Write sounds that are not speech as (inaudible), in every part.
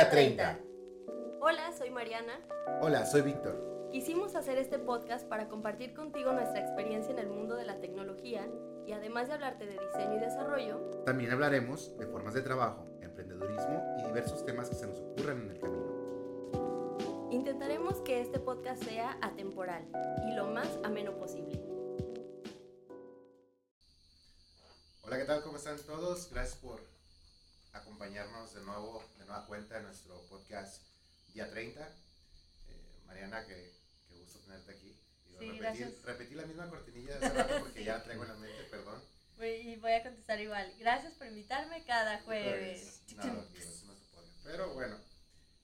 Día 30. Hola, soy Mariana. Hola, soy Víctor. Quisimos hacer este podcast para compartir contigo nuestra experiencia en el mundo de la tecnología y además de hablarte de diseño y desarrollo, También hablaremos de formas de trabajo, emprendedurismo y diversos temas que se nos ocurran en el camino. intentaremos que este podcast sea atemporal y lo más ameno posible. Hola, ¿qué tal? ¿Cómo están todos? Gracias por acompañarnos de nuevo, de nueva cuenta en nuestro podcast Día 30. Eh, Mariana, que, que gusto tenerte aquí. Digo, Sí, repetí, repetí la misma cortinilla de (laughs) hace rato porque ya la traigo en la mente, perdón. Y voy a contestar igual. Gracias por invitarme cada jueves. Pues, no, digo, eso no se puede. Pero bueno,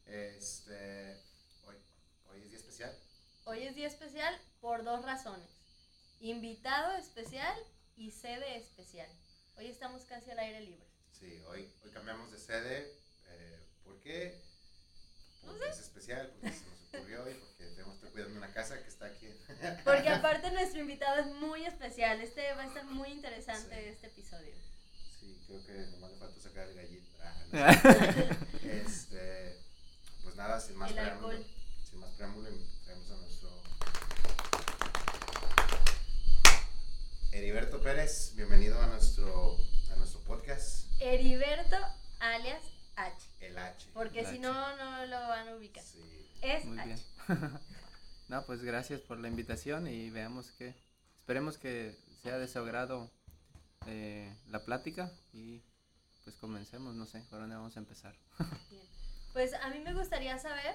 este, hoy, hoy es día especial. Hoy es día especial por dos razones. Invitado especial y sede especial. Hoy estamos casi al aire libre. Sí, hoy, hoy cambiamos de sede. Eh, ¿Por qué? Porque es especial, porque se nos ocurrió y porque tenemos que estar cuidando una casa que está aquí. Porque (laughs) aparte nuestro invitado es muy especial. Este va a estar muy interesante Sí. este episodio. Sí, creo que nomás le faltó sacar el gallito. Ah, no. (laughs) este, pues nada, sin más El preámbulo. alcohol. Sin más preámbulo, traemos a nuestro Heriberto Pérez. Bienvenido a nuestro, a nuestro podcast, Heriberto alias H. El H. Porque El si H. no, no lo van a ubicar. Sí. Es Muy H. bien. (laughs) no, pues gracias por la invitación y veamos que, esperemos que sea de su agrado eh, la plática y pues comencemos, no sé, por dónde vamos a empezar. (laughs) Bien. Pues a mí me gustaría saber,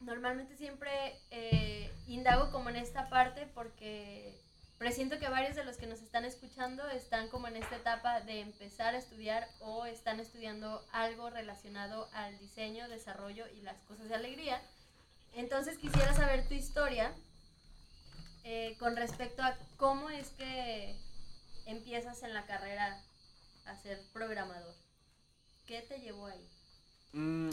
normalmente siempre eh, indago como en esta parte porque presiento que varios de los que nos están escuchando están como en esta etapa de empezar a estudiar o están estudiando algo relacionado al diseño, desarrollo y las cosas de alegría. Entonces quisiera saber tu historia eh, con respecto a cómo es que empiezas en la carrera a ser programador. ¿Qué te llevó ahí? Mm,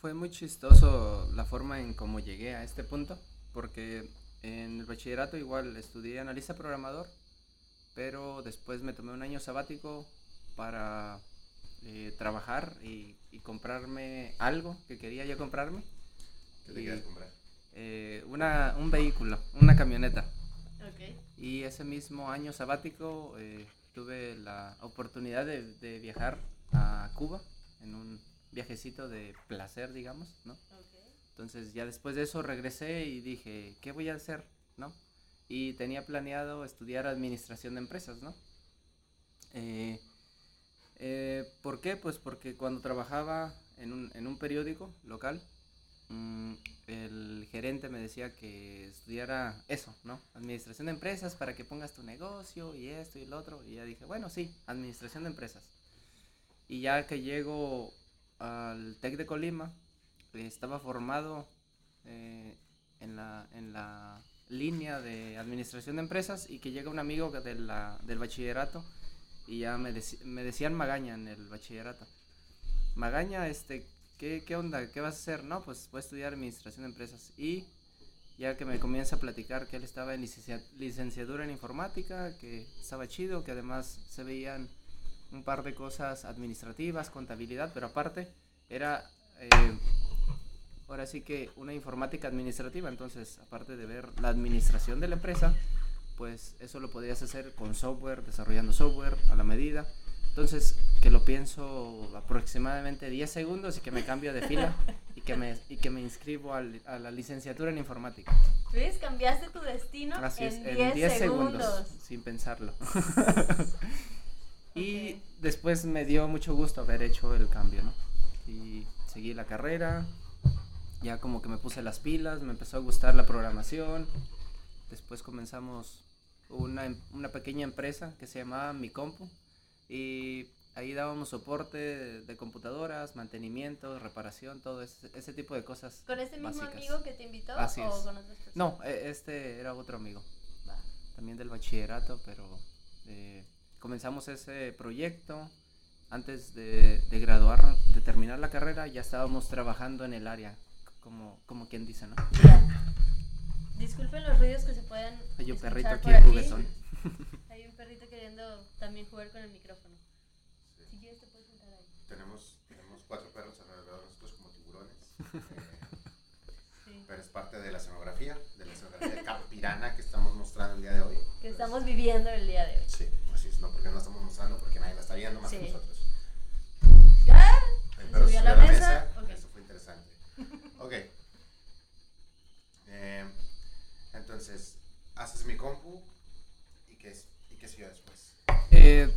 fue muy chistoso la forma en cómo llegué a este punto, porque en el bachillerato igual estudié analista programador, pero después me tomé un año sabático para eh, trabajar y, y comprarme algo que quería yo comprarme. ¿Qué te Y, quieres comprar? eh, una, un vehículo, una camioneta. Ok. Y ese mismo año sabático eh, tuve la oportunidad de, de viajar a Cuba en un viajecito de placer, digamos, ¿no? Ok. Entonces ya después de eso regresé y dije, ¿qué voy a hacer? ¿No? Y tenía planeado estudiar administración de empresas, ¿no? Eh, eh, ¿Por qué? Pues porque cuando trabajaba en un, en un periódico local, mm, el gerente me decía que estudiara eso, ¿no? Administración de empresas para que pongas tu negocio y esto y lo otro. Y ya dije, bueno, sí, administración de empresas. Y ya que llego al TEC de Colima, estaba formado eh, en, la, en la línea de administración de empresas y que llega un amigo de del bachillerato y ya me, deci- me decían Magaña en el bachillerato. Magaña, este, ¿qué, ¿qué onda? ¿Qué vas a hacer? No, pues voy a estudiar administración de empresas. Y ya que me comienza a platicar que él estaba en licencia- licenciatura en informática, que estaba chido, que además se veían un par de cosas administrativas, contabilidad, pero aparte era eh, ahora sí que una informática administrativa, entonces aparte de ver la administración de la empresa, pues eso lo podrías hacer con software, desarrollando software a la medida. Entonces, que lo pienso aproximadamente 10 segundos y que me cambio de fila y que me, y que me inscribo al- a la licenciatura en informática. ¿Ves? Cambiaste tu destino Así es, en en 10 10 segundos. segundos, sin pensarlo. (laughs) (laughs) y después me dio mucho gusto haber hecho el cambio, ¿no? Y seguí la carrera, ya como que me puse las pilas, me empezó a gustar la programación. Después comenzamos una, em- una pequeña empresa que se llamaba Mi Compu y ahí dábamos soporte de, de computadoras, mantenimiento, reparación, todo ese, ese tipo de cosas. ¿Con este mismo básicas. amigo que te invitó Así o es. con otras personas? No, e- este era otro amigo también del bachillerato, pero eh, comenzamos ese proyecto antes de, de graduar, de terminar la carrera, ya estábamos trabajando en el área, como, como quien dice, ¿no? Ya. Disculpen los ruidos que se pueden Hay un perrito aquí por juguetón. (laughs) Hay un perrito queriendo también jugar con el micrófono. Sí. Si quieres te puedes sentar ahí. Te tenemos, tenemos cuatro perros alrededor de nosotros como tiburones. Eh, (laughs) Sí. pero es parte de la escenografía, de la escenografía Capirana que estamos mostrando el día de hoy. Que estamos viviendo el día de hoy. Sí, así es, no porque no la estamos mostrando, porque nadie la está viendo más que nosotros. Perro subió a la mesa. Eso fue interesante. Ok. Eh, entonces, haces mi compu y qué, y qué siguió después. Eh,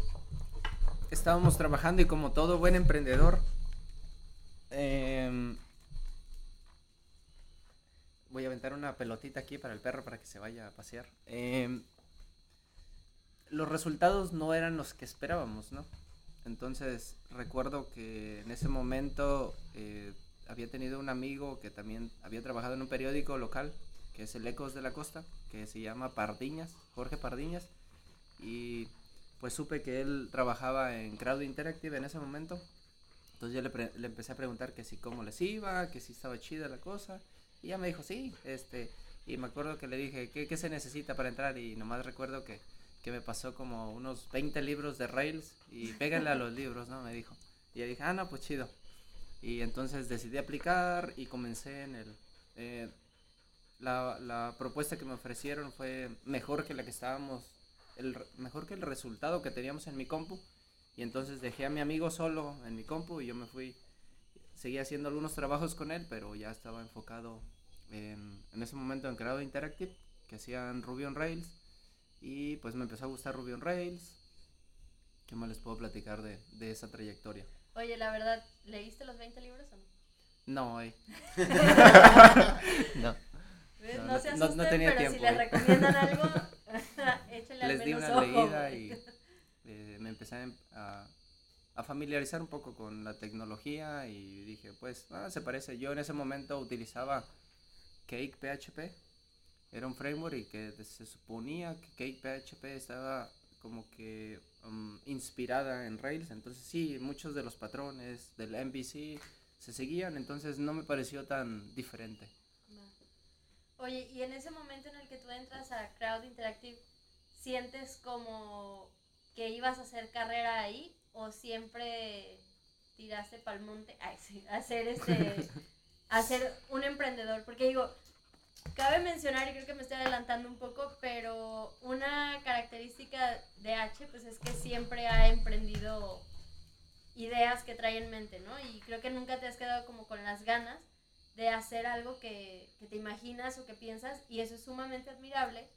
estábamos trabajando y como todo buen emprendedor, em, voy a aventar una pelotita aquí para el perro para que se vaya a pasear. Em, los resultados no eran los que esperábamos, ¿no? Entonces recuerdo que en ese momento eh, había tenido un amigo que también había trabajado en un periódico local, que es el Ecos de la Costa, que se llama Pardiñas, Jorge Pardiñas, y pues supe que él trabajaba en Crowd Interactive en ese momento. Entonces yo le, le empecé a preguntar que si cómo les iba, que si estaba chida la cosa. Y ya me dijo, sí, este, y me acuerdo que le dije, ¿qué, qué se necesita para entrar? Y nomás recuerdo que, que me pasó como unos 20 libros de Rails y (laughs) pégale a los libros, ¿no? Me dijo. Y yo dije, ah, no, pues chido. Y entonces decidí aplicar y comencé en el... eh, la, la propuesta que me ofrecieron fue mejor que la que estábamos, el, mejor que el resultado que teníamos en mi compu. Y entonces dejé a mi amigo solo en mi compu y yo me fui, seguí haciendo algunos trabajos con él, pero ya estaba enfocado en, en ese momento en Creado Interactive, que hacían Ruby on Rails. Y pues me empezó a gustar Ruby on Rails. ¿Qué más les puedo platicar de, de esa trayectoria? Oye, la verdad, ¿leíste los 20 libros o no? No, eh. (laughs) (laughs) no. ¿Ves? No, No, no- se no- no asusten, tenía pero si tiempo, les eh. recomiendan (laughs) algo, (laughs) échenle al les di menos una ojo. leída y (laughs) eh, me empecé a, em- a, familiarizar un poco con la tecnología y dije, pues, ah, se parece. Yo en ese momento utilizaba Cake PHP, era un framework y que se suponía que Cake PHP estaba como que um, inspirada en Rails, entonces sí, muchos de los patrones del MVC se seguían, entonces no me pareció tan diferente. Oye, y en ese momento en el que tú entras a Crowd Interactive, ¿sientes como que ibas a hacer carrera ahí o siempre tiraste pa'l monte Ay, sí, a ser este (laughs) a ser un emprendedor? Porque digo, cabe mencionar y creo que me estoy adelantando un poco, pero una característica de H pues es que siempre ha emprendido ideas que trae en mente, ¿no? Y creo que nunca te has quedado como con las ganas de hacer algo que, que te imaginas o que piensas y eso es sumamente admirable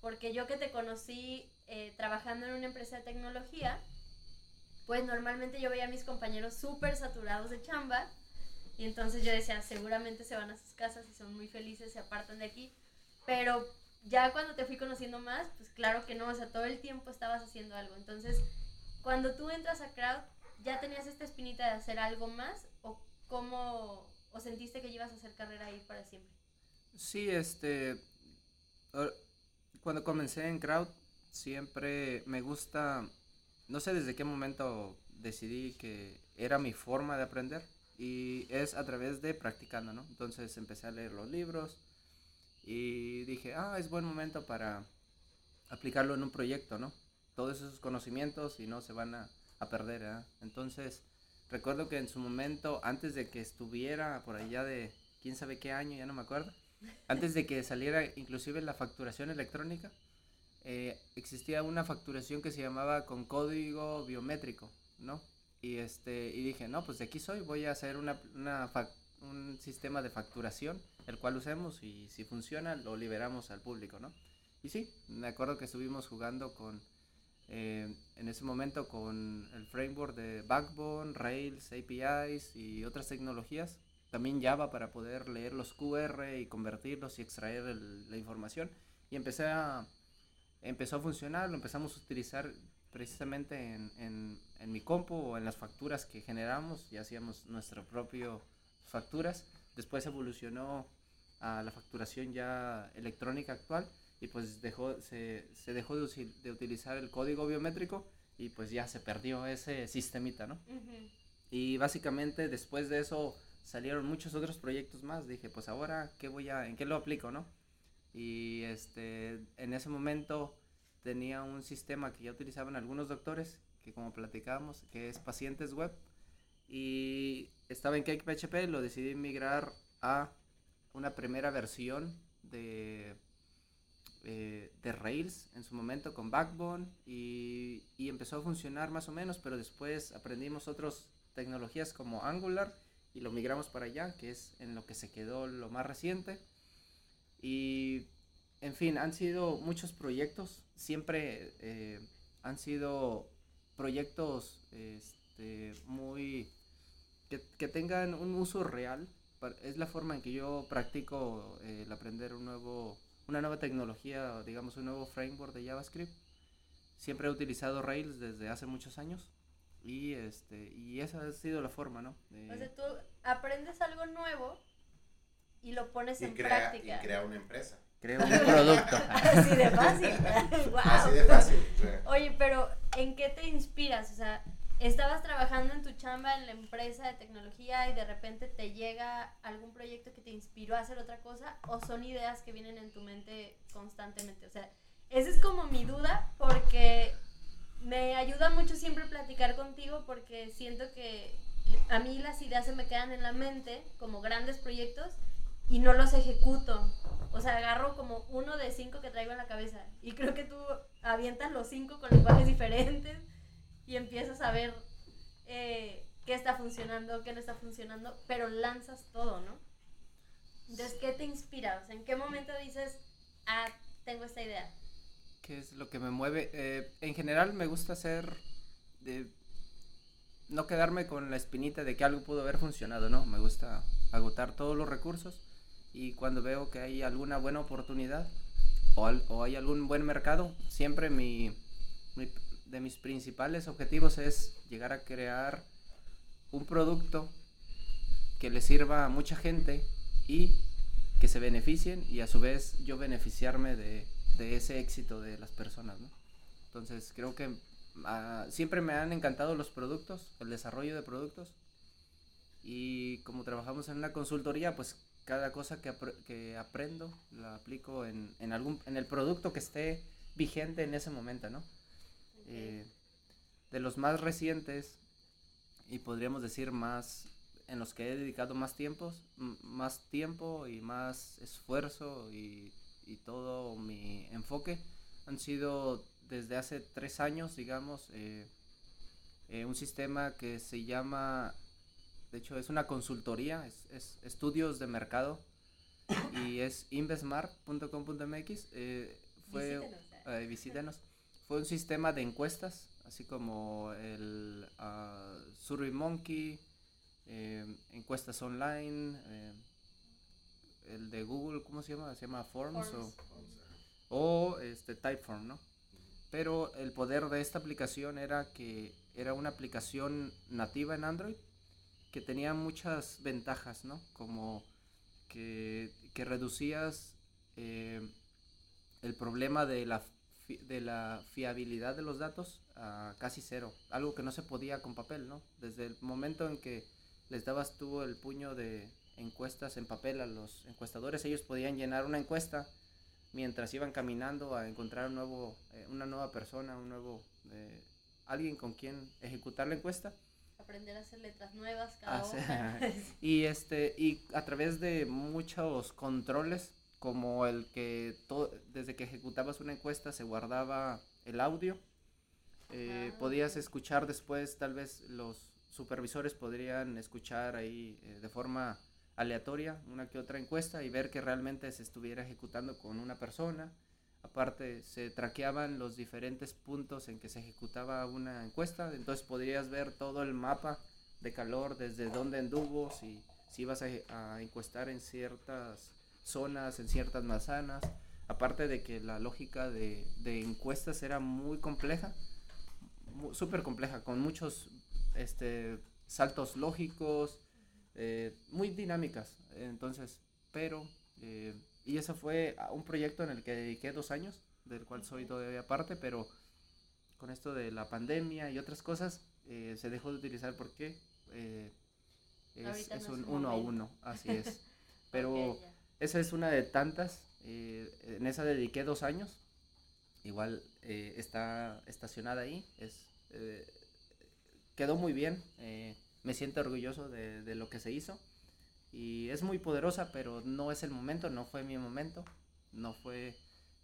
porque yo que te conocí eh, trabajando en una empresa de tecnología, pues normalmente yo veía a mis compañeros súper saturados de chamba y entonces yo decía, seguramente se van a sus casas y son muy felices, se apartan de aquí, pero ya cuando te fui conociendo más, pues claro que no, o sea, todo el tiempo estabas haciendo algo. Entonces, cuando tú entras a Crowd, ¿ya tenías esta espinita de hacer algo más o cómo, o sentiste que ibas a hacer carrera ahí para siempre? Sí, este, cuando comencé en Crowd, siempre me gusta, no sé desde qué momento decidí que era mi forma de aprender y es a través de practicando, ¿no? Entonces empecé a leer los libros y dije, ah, es buen momento para aplicarlo en un proyecto, ¿no? Todos esos conocimientos y no se van a, a perder, ¿ah? Entonces, recuerdo que en su momento, antes de que estuviera por allá de quién sabe qué año, ya no me acuerdo, antes de que saliera inclusive la facturación electrónica, eh, existía una facturación que se llamaba con código biométrico, ¿no? Y, este, y dije, no, pues de aquí soy, voy a hacer una, una un sistema de facturación, el cual usemos y si funciona lo liberamos al público, ¿no? Y sí, me acuerdo que estuvimos jugando con, eh, en ese momento con el framework de Backbone, Rails, APIs y otras tecnologías, también Java para poder leer los QR y convertirlos y extraer el- la información. Y empecé a, empezó a funcionar, lo empezamos a utilizar precisamente en, en, en mi compu o en las facturas que generamos y hacíamos nuestras propias facturas. Después evolucionó a la facturación ya electrónica actual y pues dejó, se, se dejó de, de utilizar el código biométrico y pues ya se perdió ese sistemita, ¿no? Y básicamente después de eso salieron muchos otros proyectos más. Dije, pues ahora, ¿qué voy a, ¿en qué lo aplico, no? Y este, en ese momento tenía un sistema que ya utilizaban algunos doctores, que como platicábamos, que es pacientes web. Y estaba en Cake PHP, lo decidí migrar a una primera versión de, eh, de Rails en su momento con Backbone y, y empezó a funcionar más o menos, pero después aprendimos otras tecnologías como Angular y lo migramos para allá, que es en lo que se quedó lo más reciente. Y, en fin, han sido muchos proyectos, siempre eh, han sido proyectos este, muy... Que, que, tengan un uso real. Es la forma en que yo practico eh, el aprender un nuevo, una nueva tecnología, digamos un nuevo framework de JavaScript. Siempre he utilizado Rails desde hace muchos años y este y esa ha sido la forma, ¿no? De... O sea, tú aprendes algo nuevo y lo pones en práctica. Y crea una empresa. Crea (laughs) un producto. Así de fácil. (laughs) wow. Así de fácil. Oye, pero ¿en qué te inspiras? O sea, estabas trabajando en tu chamba en la empresa de tecnología y de repente te llega algún proyecto que te inspiró a hacer otra cosa o son ideas que vienen en tu mente constantemente. O sea, esa es como mi duda porque me ayuda mucho siempre platicar contigo porque siento que a mí las ideas se me quedan en la mente como grandes proyectos y no los ejecuto. O sea, agarro como uno de cinco que traigo en la cabeza y creo que tú avientas los cinco con lenguajes (laughs) diferentes y empiezas a ver eh, qué está funcionando, qué no está funcionando, pero lanzas todo, ¿no? Entonces, ¿qué te inspira? O sea, ¿en qué momento dices, ah, tengo esta idea? ¿Qué es lo que me mueve? Eh, en general me gusta hacer, de, no quedarme con la espinita de que algo pudo haber funcionado, ¿no? Me gusta agotar todos los recursos y cuando veo que hay alguna buena oportunidad o, o hay algún buen mercado, siempre mi, mi, de mis principales objetivos es llegar a crear un producto que le sirva a mucha gente y que se beneficien y a su vez yo beneficiarme de, de ese éxito de las personas, ¿no? Entonces creo que uh, siempre me han encantado los productos, el desarrollo de productos y como trabajamos en una consultoría, pues cada cosa que, que aprendo la aplico en, en, algún, en el producto que esté vigente en ese momento, ¿no? Eh, de los más recientes y podríamos decir más en los que he dedicado más tiempo, más tiempo y más esfuerzo y, y, todo mi enfoque han sido desde hace tres años, digamos, eh, eh, un sistema que se llama de hecho, es una consultoría, es, es estudios de mercado y es investmart.com.mx. Eh, fue, visítenos, eh, visítenos. Fue un sistema de encuestas, así como el uh, Survey Monkey, eh, encuestas online, eh, el de Google, ¿cómo se llama? Se llama Forms, Forms. O, o este Typeform, ¿no? Pero el poder de esta aplicación era que era una aplicación nativa en Android que tenía muchas ventajas, ¿no? Como que, que reducías eh, el problema de la, de la fiabilidad de los datos a casi cero, algo que no se podía con papel, ¿no? Desde el momento en que les dabas tú el puño de encuestas en papel a los encuestadores, ellos podían llenar una encuesta mientras iban caminando a encontrar un nuevo, eh, una nueva persona, un nuevo, eh, alguien con quien ejecutar la encuesta aprender a hacer letras nuevas cada Ah, sí. (laughs) y este y a través de muchos controles como el que desde que ejecutabas una encuesta se guardaba el audio eh, Ah, podías escuchar después tal vez los supervisores podrían escuchar ahí eh, de forma aleatoria una que otra encuesta y ver que realmente se estuviera ejecutando con una persona. Aparte se traqueaban los diferentes puntos en que se ejecutaba una encuesta, entonces podrías ver todo el mapa de calor, desde dónde anduvo, si, si ibas a, a encuestar en ciertas zonas, en ciertas manzanas, aparte de que la lógica de, de encuestas era muy compleja, súper compleja, con muchos este, saltos lógicos, eh, muy dinámicas, entonces, pero... eh, y ese fue un proyecto en el que dediqué dos años, del cual soy todavía parte, pero con esto de la pandemia y otras cosas, eh, se dejó de utilizar porque es, no un uno a uno, así es. (laughs) Pero. Esa es una de tantas, eh, en esa dediqué dos años, igual eh, está estacionada ahí, es, eh, quedó muy bien, eh, me siento orgulloso de, de lo que se hizo. Y es muy poderosa, pero no es el momento, no fue mi momento, no fue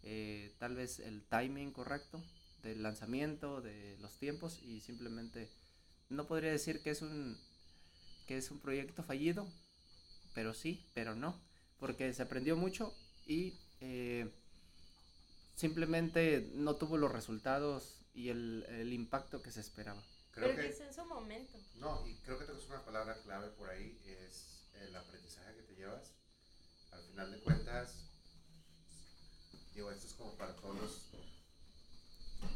eh, tal vez el timing correcto del lanzamiento, de los tiempos y simplemente no podría decir que es un que es un proyecto fallido, pero sí, pero no, porque se aprendió mucho y eh, simplemente no tuvo los resultados y el, el impacto que se esperaba. Creo Pero que, es en su momento. no, y creo que tenemos una palabra clave por ahí, es el aprendizaje que te llevas. Al final de cuentas, digo, esto es como para todos los,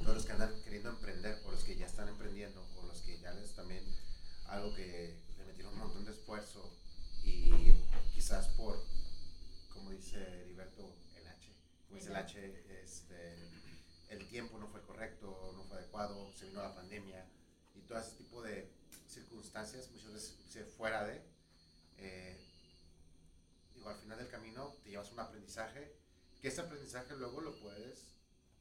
todos los que andan queriendo emprender, o los que ya están emprendiendo, o los que ya les también algo que le metieron un montón de esfuerzo y quizás por, como dice Heriberto, el H, dice el H, este, el tiempo no fue correcto, no fue adecuado, se vino la pandemia y todo ese tipo de circunstancias, muchas veces inclusive fuera de, eh, digo, al final del camino te llevas un aprendizaje, que ese aprendizaje luego lo puedes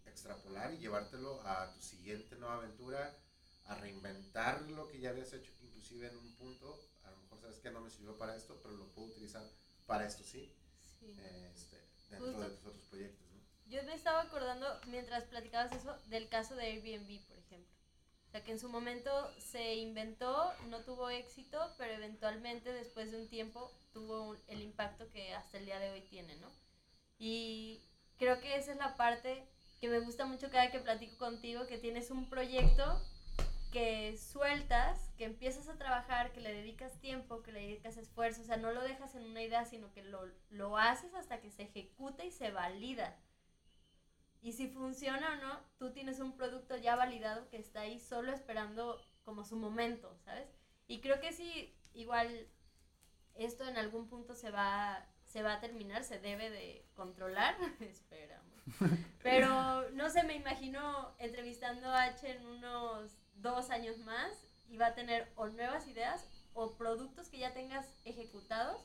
extrapolar y llevártelo a tu siguiente nueva aventura, a reinventar lo que ya habías hecho, inclusive en un punto, a lo mejor sabes que no me sirvió para esto, pero lo puedo utilizar para esto sí, Sí. este, dentro Justo. de tus otros proyectos, ¿no? Yo me estaba acordando, mientras platicabas eso, del caso de Airbnb, por ejemplo. O sea, que en su momento se inventó, no tuvo éxito, pero eventualmente, después de un tiempo, tuvo un- el impacto que hasta el día de hoy tiene, ¿no? Y creo que esa es la parte que me gusta mucho cada que platico contigo, que tienes un proyecto que sueltas, que empiezas a trabajar, que le dedicas tiempo, que le dedicas esfuerzo, o sea, no lo dejas en una idea, sino que lo, lo haces hasta que se ejecuta y se valida. Y si funciona o no, tú tienes un producto ya validado que está ahí solo esperando como su momento, ¿sabes? Y creo que si igual esto en algún punto se va, se va a terminar, se debe de controlar, (laughs) esperamos. (laughs) Pero no sé, me imagino entrevistando a H en unos dos años más y va a tener o nuevas ideas o productos que ya tengas ejecutados,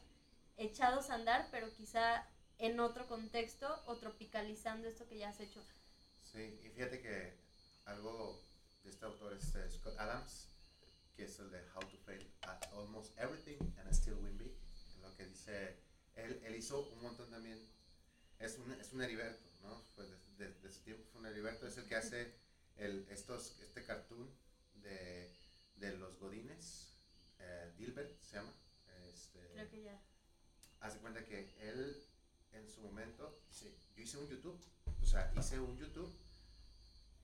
echados a andar, pero quizá en otro contexto o tropicalizando esto que ya has hecho. Sí, y fíjate que algo de este autor es eh, Scott Adams, que es el de How to Fail at Almost Everything and Still Win Big. En lo que dice, él, él hizo un montón también, es un, es un Heriberto, ¿no? Pues de, de- de su tiempo fue un Heriberto, es el que hace el, estos, este cartoon de, de los Godines, eh, Dilbert se llama. Este, Creo que ya. hace cuenta que él en su momento dice, yo hice un YouTube, o sea, hice un YouTube,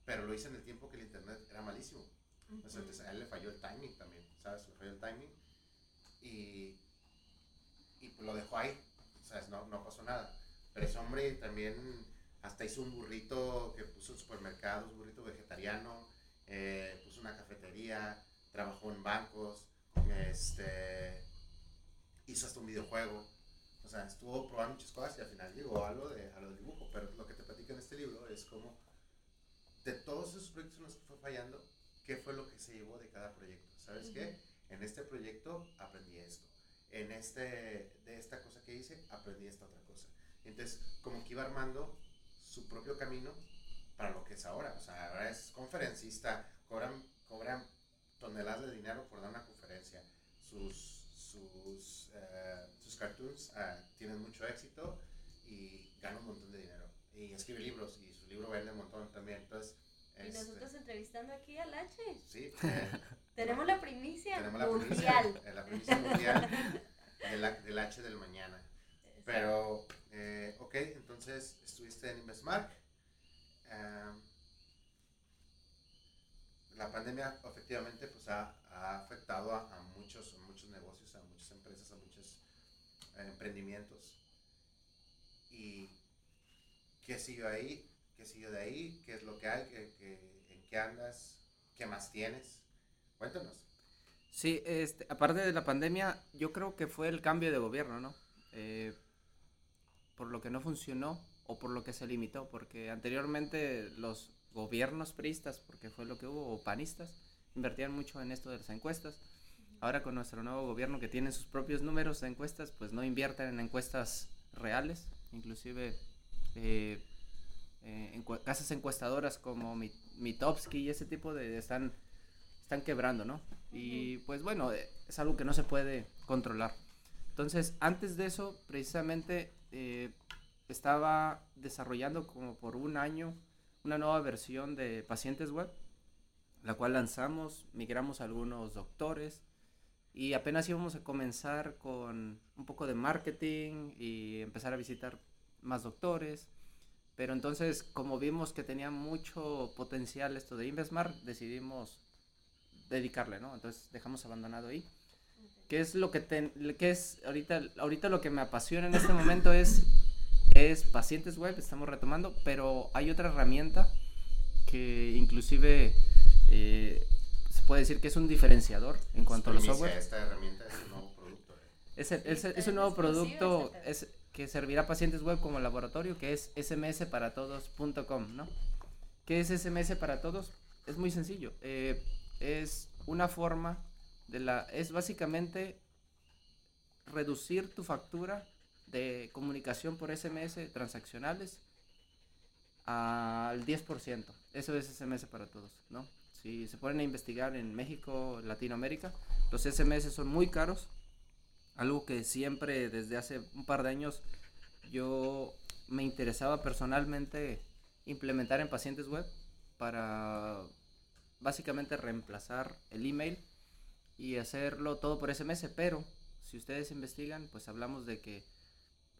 pero lo hice en el tiempo que el internet era malísimo. O sea, entonces a él le falló el timing también, ¿sabes? Le falló el timing y, y pues lo dejó ahí, ¿sabes? No, no pasó nada. Pero ese hombre también hasta hizo un burrito que puso en supermercados, un burrito vegetariano, eh, puso una cafetería, trabajó en bancos, este, hizo hasta un videojuego. O sea, estuvo probando muchas cosas y al final llegó a lo, de, a lo del dibujo. Pero lo que te platico en este libro es como de todos esos proyectos en los que fue fallando, qué fue lo que se llevó de cada proyecto. ¿Sabes Ujú. qué? En este proyecto aprendí esto. En este, de esta cosa que hice, aprendí esta otra cosa. Entonces, como que iba armando su propio camino para lo que es ahora. O sea, ahora es conferencista, cobran, cobran toneladas de dinero por dar una conferencia. Sus, sus, eh, sus cartoons eh, tienen mucho éxito y gana un montón de dinero. Y escribe libros y su libro vende un montón también. Entonces, Y este, nosotros entrevistando aquí al H. sí, eh, (laughs) Tenemos la primicia tenemos la mundial. primicia, eh, la primicia mundial del, del H del mañana. Pero, eh, ok, entonces estuviste en Investmark. Em, la pandemia efectivamente pues, ha, afectado a, muchos, muchos negocios, a muchas empresas, a muchos eh, emprendimientos. ¿Y qué siguió ahí? ¿Qué siguió de ahí? ¿Qué es lo que hay? ¿Qué, qué- ¿En qué andas? ¿Qué más tienes? Cuéntanos. Sí, este, aparte de la pandemia, yo creo que fue el cambio de gobierno, ¿no? Eh, por lo que no funcionó o por lo que se limitó, porque anteriormente los gobiernos priistas, porque fue lo que hubo, o panistas, invertían mucho en esto de las encuestas. Ahora con nuestro nuevo gobierno que tiene sus propios números de encuestas, pues no invierten en encuestas reales, inclusive eh, eh, encue- casas encuestadoras como Mi- Mitofsky y ese tipo de están están quebrando, ¿no? Y pues bueno, eh, es algo que no se puede controlar. Entonces, antes de eso, precisamente, eh, estaba desarrollando como por un año una nueva versión de pacientes web, la cual lanzamos, migramos a algunos doctores y apenas íbamos a comenzar con un poco de marketing y empezar a visitar más doctores. Pero entonces, como vimos que tenía mucho potencial esto de Investmart, decidimos dedicarle, ¿no? Entonces dejamos abandonado ahí. ¿Qué es lo que, qué es ahorita, ahorita lo que me apasiona en este momento es, es pacientes web, estamos retomando, pero hay otra herramienta que inclusive eh, se puede decir que es un diferenciador en cuanto a los software. Esta herramienta es un nuevo producto. ¿eh? Es, un nuevo producto es, que servirá a pacientes web como laboratorio, que es smsparatodos.com, ¿no? ¿Qué es SMS para todos? Es muy sencillo. Eh, es una forma de la... Es básicamente reducir tu factura de comunicación por SMS transaccionales al 10%. Eso es SMS para todos, ¿no? Si se ponen a investigar en México, Latinoamérica, los SMS son muy caros. Algo que siempre desde hace un par de años yo me interesaba personalmente implementar en pacientes web para básicamente reemplazar el email y hacerlo todo por SMS, pero si ustedes investigan, pues hablamos de que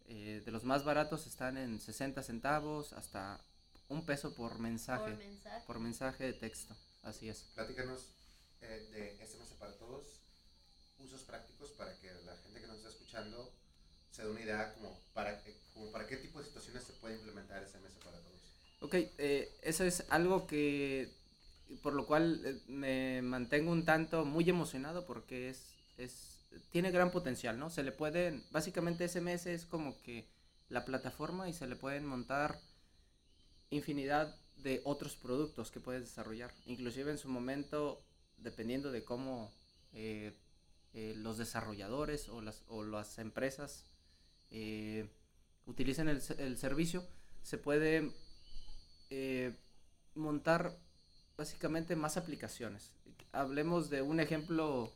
eh, de los más baratos están en 60 centavos hasta un peso por mensaje, por mensaje, de texto, así es. Platícanos eh, de SMS para todos, usos prácticos para que la gente que nos está escuchando se dé una idea como para, como para qué tipo de situaciones se puede implementar SMS para todos. Ok, eh, eso es algo que por lo cual eh, me mantengo un tanto muy emocionado porque es, es, tiene gran potencial, ¿no? Se le pueden, básicamente SMS es como que la plataforma y se le pueden montar infinidad de otros productos que puedes desarrollar. Inclusive en su momento, dependiendo de cómo eh, eh, los desarrolladores o las, o las empresas utilicen el, el, servicio, se puede montar básicamente más aplicaciones. Hablemos de un ejemplo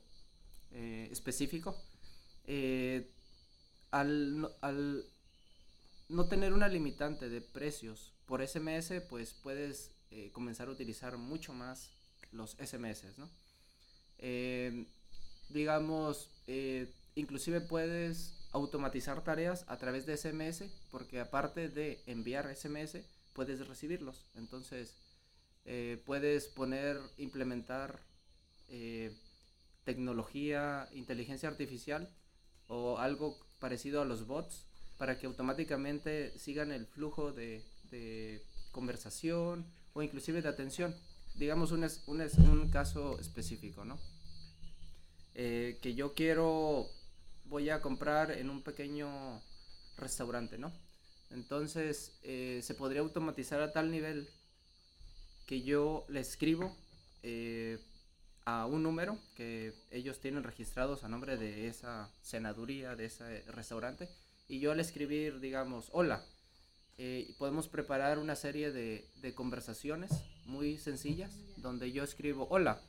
eh, específico. Eh, al, al, no tener una limitante de precios por SMS, pues puedes eh, comenzar a utilizar mucho más los SMS, ¿no? digamos, inclusive puedes automatizar tareas a través de SMS, porque aparte de enviar SMS, puedes recibirlos. Entonces, puedes poner, implementar tecnología, inteligencia artificial o algo parecido a los bots para que automáticamente sigan el flujo de, conversación o inclusive de atención. Digamos un, caso específico, ¿no? Eh, que yo quiero, voy a comprar en un pequeño restaurante, ¿no? Entonces se podría automatizar a tal nivel que yo le escribo eh, a un número que ellos tienen registrados a nombre de esa senaduría, de ese restaurante, y yo al escribir, digamos, hola, eh, podemos preparar una serie de, de, conversaciones muy sencillas donde yo escribo hola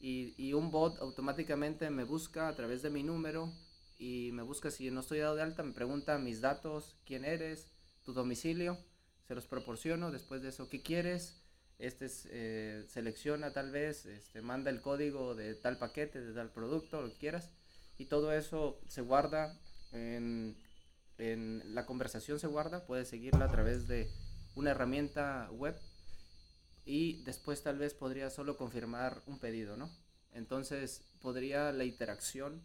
y, y, un bot automáticamente me busca a través de mi número y me busca si no estoy dado de alta, me pregunta mis datos, quién eres, tu domicilio, se los proporciono, después de eso, ¿qué quieres? Este eh, selecciona tal vez, este, manda el código de tal paquete, de tal producto, lo que quieras, y todo eso se guarda en, en la conversación se guarda, puedes seguirla a través de una herramienta web y después tal vez podría solo confirmar un pedido, ¿no? Entonces podría la interacción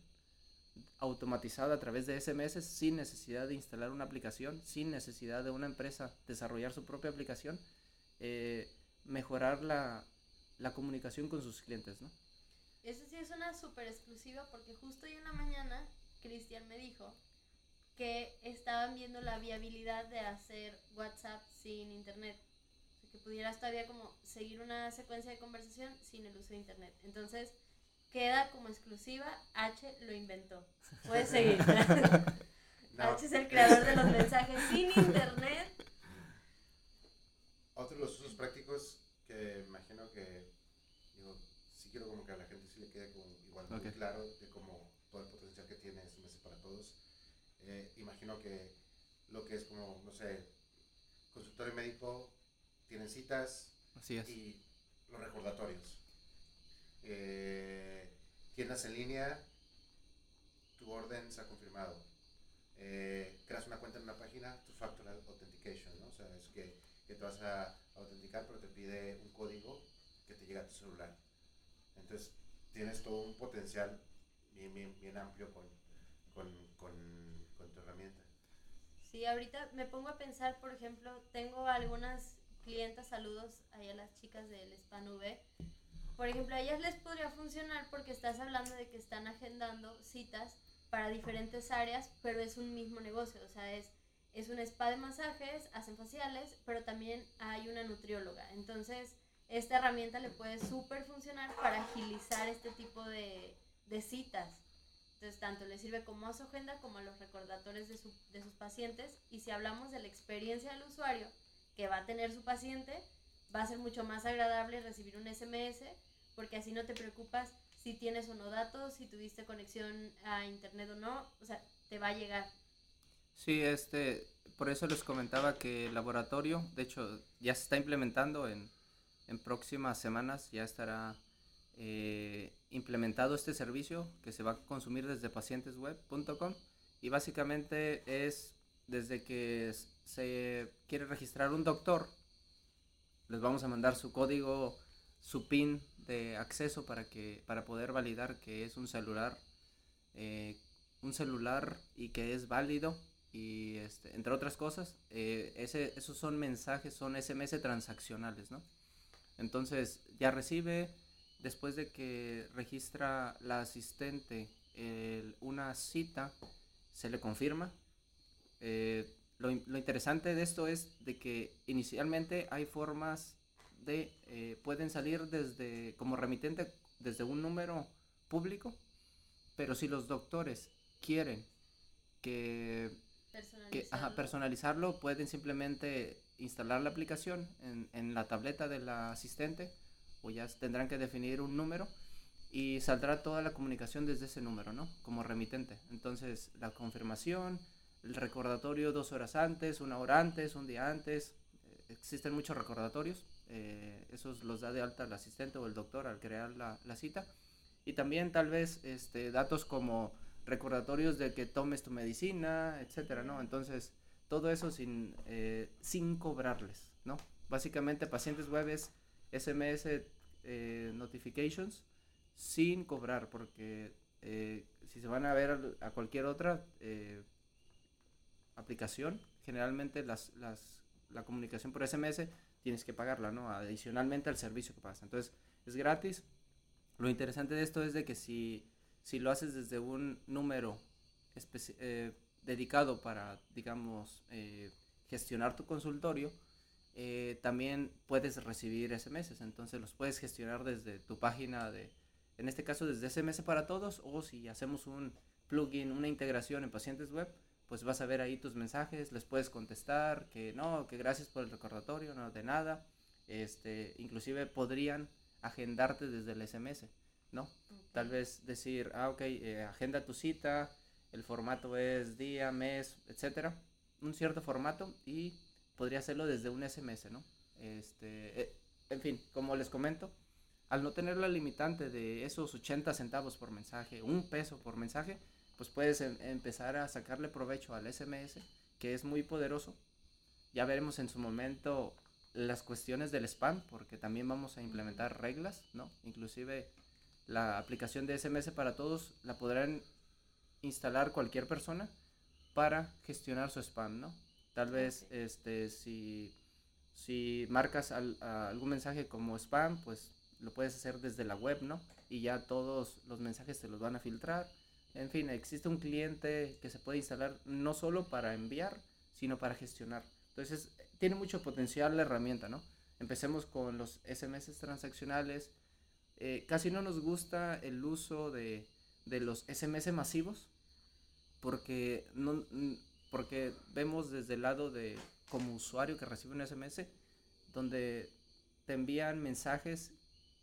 automatizada a través de SMS sin necesidad de instalar una aplicación, sin necesidad de una empresa desarrollar su propia aplicación, eh, mejorar la, la comunicación con sus clientes, ¿no? Eso sí es una súper exclusiva porque justo hoy en la mañana Cristian me dijo que estaban viendo la viabilidad de hacer WhatsApp sin internet. que pudieras todavía como seguir una secuencia de conversación sin el uso de internet. Entonces, queda como exclusiva, H lo inventó. Puedes seguir. (laughs) (laughs) H es el creador de los mensajes sin internet otro de los prácticos que imagino que, digo, si quiero como que a la gente sí le quede como igual muy Ok. claro de como todo el potencial que tiene SMS para todos. Eh, imagino que lo que es como, no sé, consultorio médico, tienen citas Así es. y los recordatorios. Eh, tiendas en línea, tu orden se ha confirmado. Eh, creas una cuenta en una página, tu factor authentication, ¿no? O sea, es que, que te vas a autenticar, pero te pide un código que te llega a tu celular. Entonces, tienes todo un potencial bien, bien, bien amplio con, con, con, con tu herramienta. Sí, ahorita me pongo a pensar, por ejemplo, tengo algunas clientas, saludos ahí a las chicas del Span V. Por ejemplo, a ellas les podría funcionar porque estás hablando de que están agendando citas para diferentes áreas, pero es un mismo negocio, o sea, es, es un spa de masajes, hacen faciales, pero también hay una nutrióloga. Entonces, esta herramienta le puede súper funcionar para agilizar este tipo de, de citas. Entonces, tanto le sirve como a su agenda como a los recordatorios de, su- de sus pacientes. Y si hablamos de la experiencia del usuario que va a tener su paciente, va a ser mucho más agradable recibir un SMS, porque así no te preocupas si tienes o no datos, si tuviste conexión a internet o no, o sea, te va a llegar. Sí, este, por eso les comentaba que el laboratorio, de hecho, ya se está implementando en, en próximas semanas, ya estará eh, implementado este servicio que se va a consumir desde pacientesweb.com y básicamente es desde que se quiere registrar un doctor, les vamos a mandar su código, su PIN de acceso para que para poder validar que es un celular eh, un celular y que es válido y este, entre otras cosas eh, esos son mensajes son SMS transaccionales entonces ya recibe después de que registra la asistente una cita se le confirma. Eh, lo interesante de esto es de que inicialmente hay formas de eh, pueden salir desde como remitente desde un número público pero si los doctores quieren que, que ajá, Personalizarlo. pueden simplemente instalar la aplicación en, en la tableta del asistente o ya tendrán que definir un número y saldrá toda la comunicación desde ese número, ¿no? Como remitente. Entonces, la confirmación, el recordatorio dos horas antes, una hora antes, un día antes. eh, existen muchos recordatorios. eh, esos los da de alta el asistente o el doctor al crear la, la cita. Y también tal vez este, datos como recordatorios de que tomes tu medicina, etcétera, ¿no? Entonces, todo eso sin, eh, sin cobrarles, ¿no? Básicamente, pacientes web es SMS eh, notifications sin cobrar, porque eh, si se van a ver a cualquier otra aplicación, generalmente las, las, la comunicación por SMS tienes que pagarla, ¿no? Adicionalmente al servicio que pasa. Entonces, es gratis. Lo interesante de esto es de que si, si lo haces desde un número eh, dedicado para, digamos, eh, gestionar tu consultorio, eh, también puedes recibir SMS. Entonces los puedes gestionar desde tu página de, en este caso desde SMS para todos, o si hacemos un plugin, una integración en pacientes web, pues vas a ver ahí tus mensajes, les puedes contestar que no, que gracias por el recordatorio, no de nada. Este, inclusive podrían agendarte desde el SMS, ¿no? Tal vez decir, ah, ok, eh, agenda tu cita, el formato es día, mes, etcétera, un cierto formato y podría hacerlo desde un SMS, ¿no? Este, eh, en fin, como les comento, al no tener la limitante de esos 80 centavos por mensaje, un peso por mensaje, pues puedes em- empezar a sacarle provecho al SMS, que es muy poderoso. Ya veremos en su momento las cuestiones del spam, porque también vamos a implementar reglas, ¿no? Inclusive la aplicación de SMS para todos la podrán instalar cualquier persona para gestionar su spam, ¿no? Tal vez este si si marcas al- algún mensaje como spam, pues lo puedes hacer desde la web, ¿no? Y ya todos los mensajes te los van a filtrar. En fin, existe un cliente que se puede instalar no solo para enviar, sino para gestionar. Entonces, tiene mucho potencial la herramienta, ¿no? Empecemos con los SMS transaccionales. Eh, casi no nos gusta el uso de, de los SMS masivos porque, no, porque vemos desde el lado de como usuario que recibe un SMS donde te envían mensajes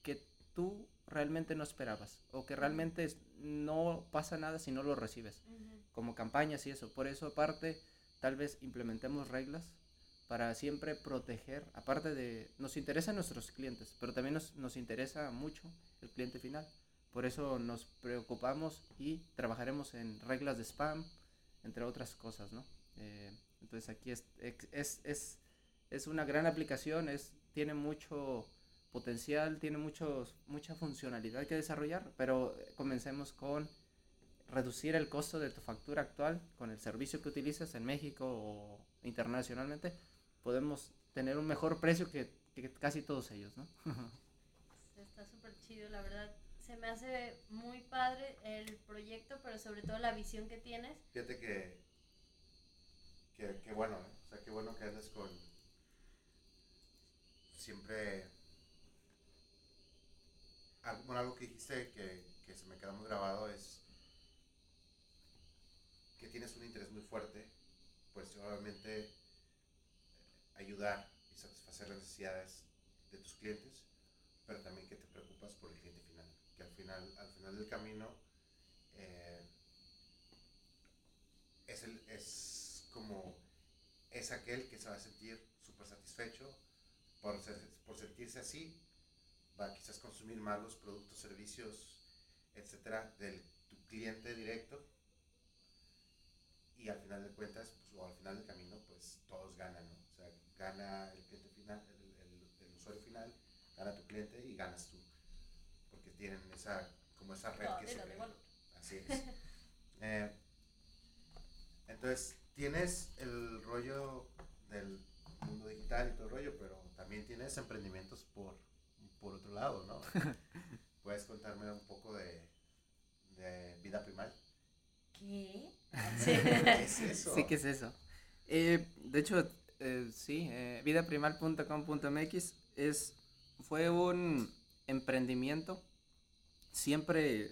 que tú realmente no esperabas o que realmente no pasa nada si no lo recibes, como campañas y eso. Por eso aparte, tal vez implementemos reglas para siempre proteger, aparte de, nos interesan nuestros clientes, pero también nos, nos interesa mucho el cliente final. Por eso nos preocupamos y trabajaremos en reglas de spam, entre otras cosas, ¿no? Eh, entonces aquí es, es, es, es, una gran aplicación, es, tiene mucho potencial, tiene muchos, mucha funcionalidad que desarrollar, pero comencemos con reducir el costo de tu factura actual con el servicio que utilizas en México o internacionalmente, podemos tener un mejor precio que, que casi todos ellos, ¿no? Está súper chido, la verdad. Se me hace muy padre el proyecto, pero sobre todo la visión que tienes. Fíjate que, que, que bueno, ¿eh? o sea, qué bueno que andes con siempre bueno, algo que dijiste que, que, se me queda muy grabado es que tienes un interés muy fuerte, pues obviamente ayudar y satisfacer las necesidades de tus clientes, pero también que te preocupas por el cliente final, que al final, al final del camino eh, es, el, es como es aquel que se va a sentir súper satisfecho por, por sentirse así va a quizás consumir más los productos, servicios, etcétera, del tu cliente directo. Y al final de cuentas, pues, o al final del camino, pues todos ganan, ¿no? Gana el cliente final, el, el, usuario final, gana tu cliente y ganas tú. Porque tienen esa, como esa red que se crea. Así es. (laughs) eh, entonces, tienes el rollo del mundo digital y todo el rollo, pero también tienes emprendimientos por por otro lado, ¿no? (laughs) ¿Puedes contarme un poco de, de vida primal? ¿Qué? (laughs) ¿Qué es eso? Sí, ¿qué es eso? Eh, de hecho, eh, sí, eh, vidaprimal.com.mx es, fue un emprendimiento. Siempre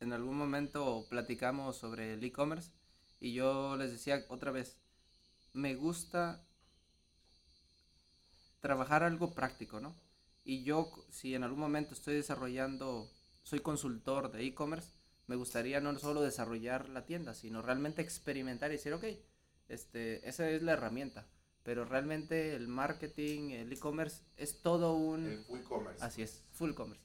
en algún momento platicamos sobre el e-commerce y yo les decía otra vez, me gusta trabajar algo práctico, ¿no? Y yo, si en algún momento estoy desarrollando, soy consultor de e-commerce, me gustaría no solo desarrollar la tienda, sino realmente experimentar y decir, ok, este, esa es la herramienta. Pero realmente el marketing, el e-commerce, es todo un... El full commerce. Así es, full commerce.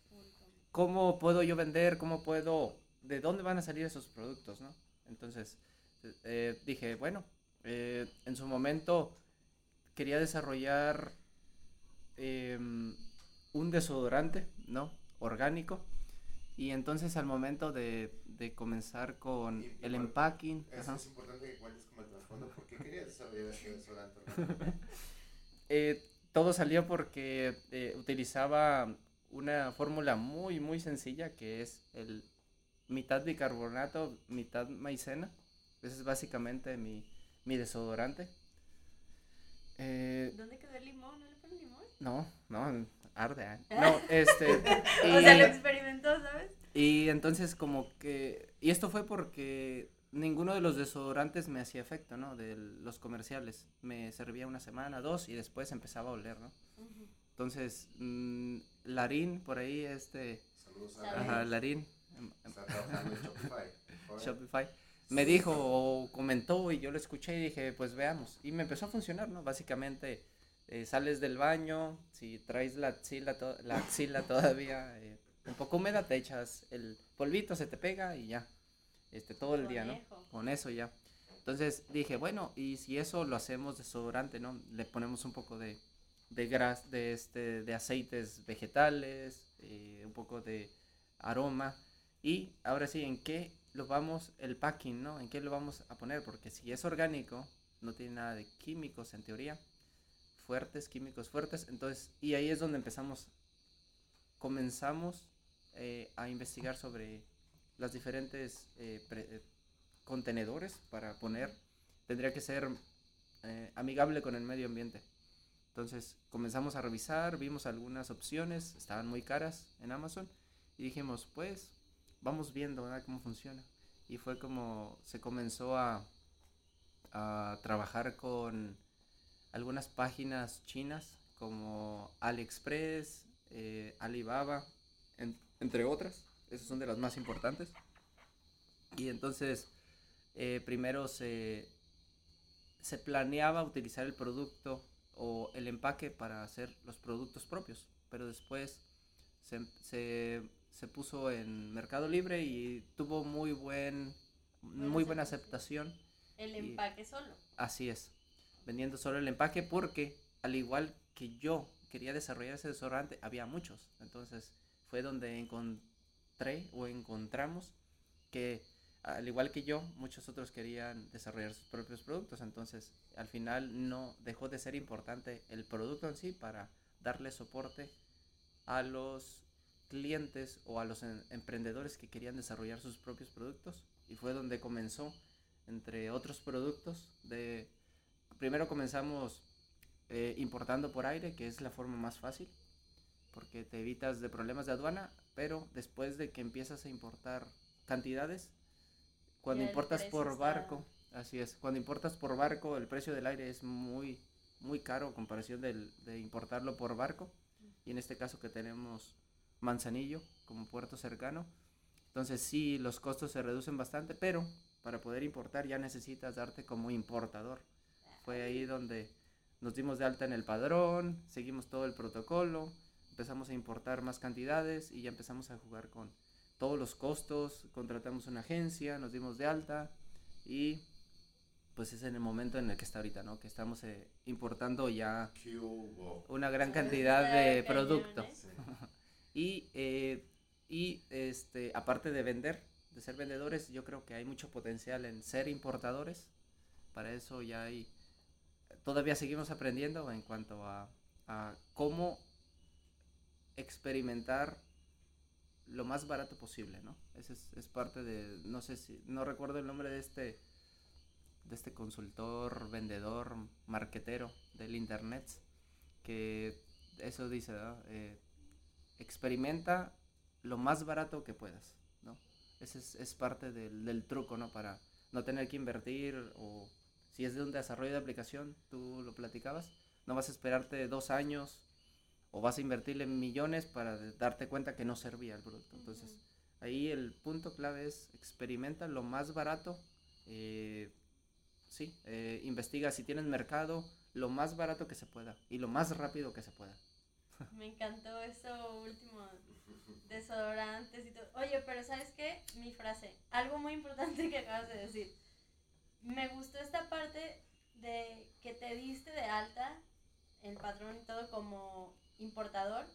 ¿Cómo puedo yo vender? ¿Cómo puedo... ¿De dónde van a salir esos productos? ¿no? Entonces, eh, dije, bueno, eh, en su momento quería desarrollar eh, un desodorante, ¿no? Orgánico. Y entonces al momento de, de comenzar con el empacking... Es, es importante que cuentes como el trasfondo. ¿Por qué querías desarrollar ese desodorante (laughs) eh, todo salió porque eh, utilizaba una fórmula muy, muy sencilla que es el mitad bicarbonato, mitad maicena. Ese es básicamente mi, mi desodorante. Eh, ¿Dónde quedó el limón? ¿No le ponen limón? No, no, arde. ¿eh? No, este. (laughs) Y, o sea, lo experimentó, ¿sabes? Y entonces, como que. Y esto fue porque ninguno de los desodorantes me hacía efecto, ¿no? De los comerciales. Me servía una semana, dos, y después empezaba a oler, ¿no? Entonces, mmm, Larín, por ahí, este. Saludos a Ajá, Larín. Está trabajando en Shopify. (laughs) Shopify. Me dijo o comentó y yo lo escuché y dije, pues veamos. Y me empezó a funcionar, ¿no? Básicamente eh, sales del baño, si traes la axila, la axila todavía eh, un poco húmeda, te echas el polvito, se te pega y ya, este, todo el día, ¿no? Con eso ya. Entonces dije, bueno, y si eso lo hacemos desodorante, ¿no? Le ponemos un poco de, de gras, de, este, de aceites vegetales, eh, un poco de aroma. Y ahora sí, ¿en qué lo vamos, el packing, ¿no? ¿En qué lo vamos a poner? Porque si es orgánico, no tiene nada de químicos en teoría fuertes, químicos fuertes. Entonces, y ahí es donde empezamos, comenzamos eh, a investigar sobre las diferentes eh, eh, contenedores para poner. Tendría que ser amigable con el medio ambiente. Entonces comenzamos a revisar, vimos algunas opciones, estaban muy caras en Amazon y dijimos, pues vamos viendo cómo funciona. Y fue como se comenzó a, a trabajar con algunas páginas chinas como AliExpress, eh, Alibaba, entre otras. Esas son de las más importantes. Y entonces, eh, primero se, se planeaba utilizar el producto o el empaque para hacer los productos propios, pero después se, se, se puso en Mercado Libre y tuvo muy buen muy buena aceptación. El empaque solo. Así es, vendiendo solo el empaque porque al igual que yo quería desarrollar ese desodorante, había muchos. Entonces fue donde encontré o encontramos que al igual que yo, muchos otros querían desarrollar sus propios productos. Entonces al final no dejó de ser importante el producto en sí para darle soporte a los clientes o a los em, emprendedores que querían desarrollar sus propios productos y fue donde comenzó entre otros productos de primero comenzamos eh, importando por aire que es la forma más fácil porque te evitas de problemas de aduana pero después de que empiezas a importar cantidades cuando importas por barco así es cuando importas por barco el precio del aire es muy muy caro en comparación del, de importarlo por barco y en este caso que tenemos Manzanillo como puerto cercano entonces sí, los costos se reducen bastante, pero para poder importar ya necesitas darte como importador. Fue ahí donde nos dimos de alta en el padrón, seguimos todo el protocolo, empezamos a importar más cantidades y ya empezamos a jugar con todos los costos, contratamos una agencia, nos dimos de alta y pues es en el momento en el que está ahorita, ¿no? Que estamos eh, importando ya una gran cantidad de producto. (laughs) y eh, y este, aparte de vender, de ser vendedores, yo creo que hay mucho potencial en ser importadores. Para eso ya hay, todavía seguimos aprendiendo en cuanto a, cómo experimentar lo más barato posible, ¿no? Ese es, es, parte de, no sé si, no recuerdo el nombre de este, de este consultor, vendedor, marquetero del internet, que eso dice, eh, experimenta lo más barato que puedas, ¿no? Ese es, es parte del, del, truco, ¿no? Para no tener que invertir o si es de un desarrollo de aplicación, tú lo platicabas, no vas a esperarte dos años o vas a invertirle millones para darte cuenta que no servía el producto. Entonces, ahí el punto clave es experimenta lo más barato, eh, sí, eh, investiga si tienes mercado, lo más barato que se pueda y lo más rápido que se pueda. (laughs) Me encantó eso último, desodorantes y todo. Oye, pero ¿sabes qué? Mi frase, algo muy importante que acabas de decir. Me gustó esta parte de que te diste de alta el patrón y todo como importador,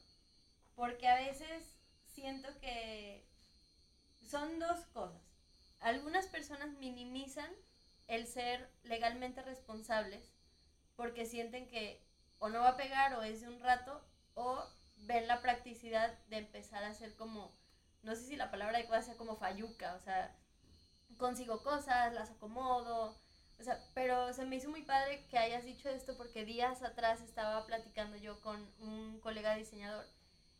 porque a veces siento que son dos cosas. Algunas personas minimizan el ser legalmente responsables porque sienten que o no va a pegar o es de un rato o ven la practicidad de empezar a hacer como, no sé si la palabra adecuada sea como falluca, o sea, consigo cosas, las acomodo, o sea, pero se me hizo muy padre que hayas dicho esto porque días atrás estaba platicando yo con un colega diseñador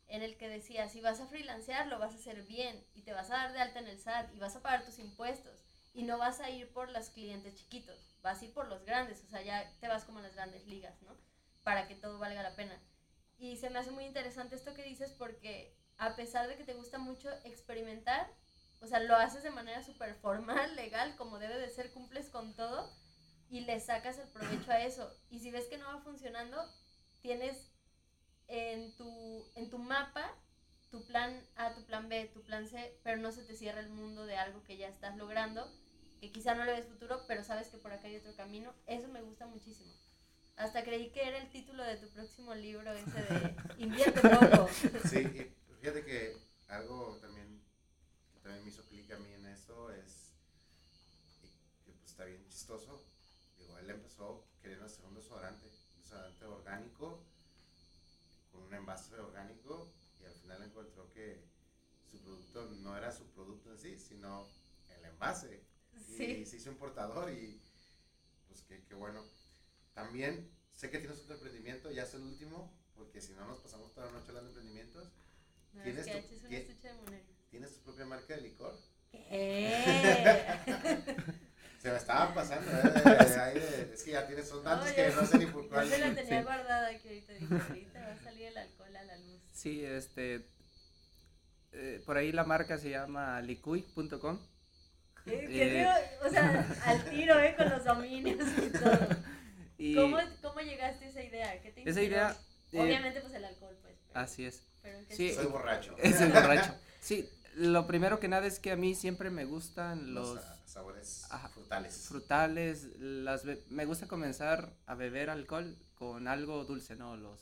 en el que decía, si vas a freelancear, lo vas a hacer bien y te vas a dar de alta en el SAT y vas a pagar tus impuestos y no vas a ir por los clientes chiquitos, vas a ir por los grandes, o sea, ya te vas como a las grandes ligas, ¿no? Para que todo valga la pena. Y se me hace muy interesante esto que dices porque a pesar de que te gusta mucho experimentar, o sea, lo haces de manera súper formal, (laughs) legal, como debe de ser, cumples con todo y le sacas el provecho a eso. Y si ves que no va funcionando, tienes en tu, en tu mapa tu plan A, tu plan B, tu plan C, pero no se te cierra el mundo de algo que ya estás logrando, que quizá no le ves futuro, pero sabes que por acá hay otro camino. Eso me gusta muchísimo. Hasta creí que era el título de tu próximo libro, ese de (laughs) Invierte poco. Sí, fíjate que algo también que también me hizo clic a mí en eso es que pues está bien chistoso. Digo, él empezó queriendo hacer un desodorante, un desodorante orgánico, con un envase orgánico, y al final encontró que su producto no era su producto en sí, sino el envase. Sí. Y se hizo un portador y pues qué, qué bueno. También sé que tienes otro emprendimiento, ya es el último, porque si no nos pasamos toda la noche hablando de emprendimientos. No, ¿Tienes, es que tu, ¿tienes, de ¿Tienes tu propia marca de licor? ¿Qué? (laughs) (laughs) Se me estaba (laughs) pasando, ¿eh? es que ya tienes, son tantos no, que no sé ni por (laughs) cuál. Yo se la tenía sí. guardada que ahorita dije, ahorita va a salir el alcohol a la luz. Sí, este, eh, por ahí la marca se llama licuy.com. ¿Qué- qué digo? o sea, (laughs) al tiro, ¿eh? Con los dominios y todo. Y ¿Cómo, ¿Cómo llegaste a esa idea? ¿Qué te esa inspiró? idea, eh, Obviamente, pues el alcohol, pues. pero- así es. pero ¿en qué Sí. Soy borracho. Es el borracho. Sí, lo primero que nada es que a mí siempre me gustan Los los ah, sabores Ajá. frutales. frutales, las me gusta comenzar a beber alcohol con algo dulce, ¿no? Los,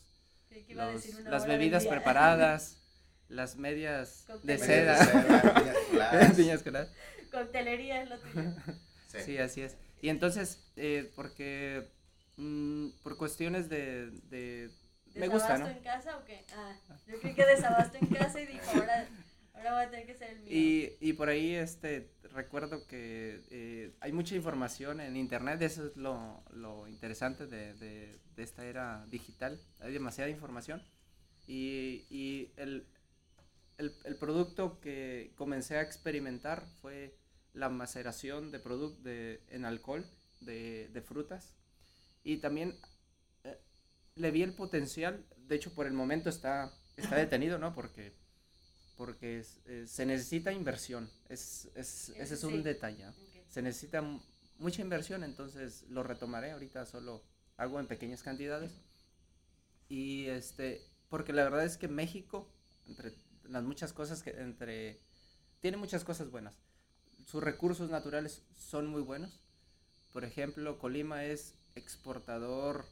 los- decir una las bebidas día. preparadas, (laughs) las (laughs) medias de seda. de seda. (laughs) Coctelería es lo tuyo. Sí. Sí, así es. Y entonces, eh, porque mm, por cuestiones de, de me gusta, ¿Desabasto ¿no? en casa o qué? Ah, yo creí que desabasto en casa y dijo, ahora, ahora voy a tener que ser el mío. Y, y por ahí este recuerdo que eh, hay mucha información en internet, eso es lo, lo interesante de, de- de esta era digital, hay demasiada información y, y el, el, el producto que comencé a experimentar fue la maceración de producto de, en alcohol de, de frutas y también eh, le vi el potencial, de hecho por el momento está, está (laughs) detenido, ¿no? Porque porque es- se necesita inversión. Es, es- ese es un Sí. detalle. Se necesita mu- mucha inversión, entonces lo retomaré. Ahorita solo hago en pequeñas cantidades. Y este, porque la verdad es que México, entre las muchas cosas que, entre, tiene muchas cosas buenas. Sus recursos naturales son muy buenos. Por ejemplo, Colima es exportador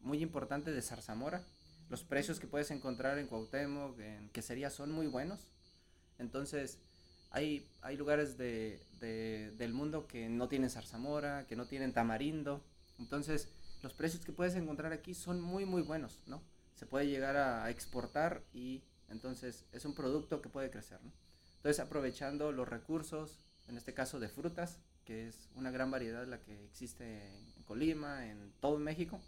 muy importante de zarzamora. Los precios que puedes encontrar en Cuauhtémoc, en Quesería, son muy buenos. Entonces, hay, hay lugares de, de- del mundo que no tienen zarzamora, que no tienen tamarindo. Entonces, los precios que puedes encontrar aquí son muy, muy buenos, ¿no? Se puede llegar a exportar y entonces es un producto que puede crecer, ¿no? Entonces, aprovechando los recursos, en este caso de frutas, que es una gran variedad la que existe en Colima, en todo México.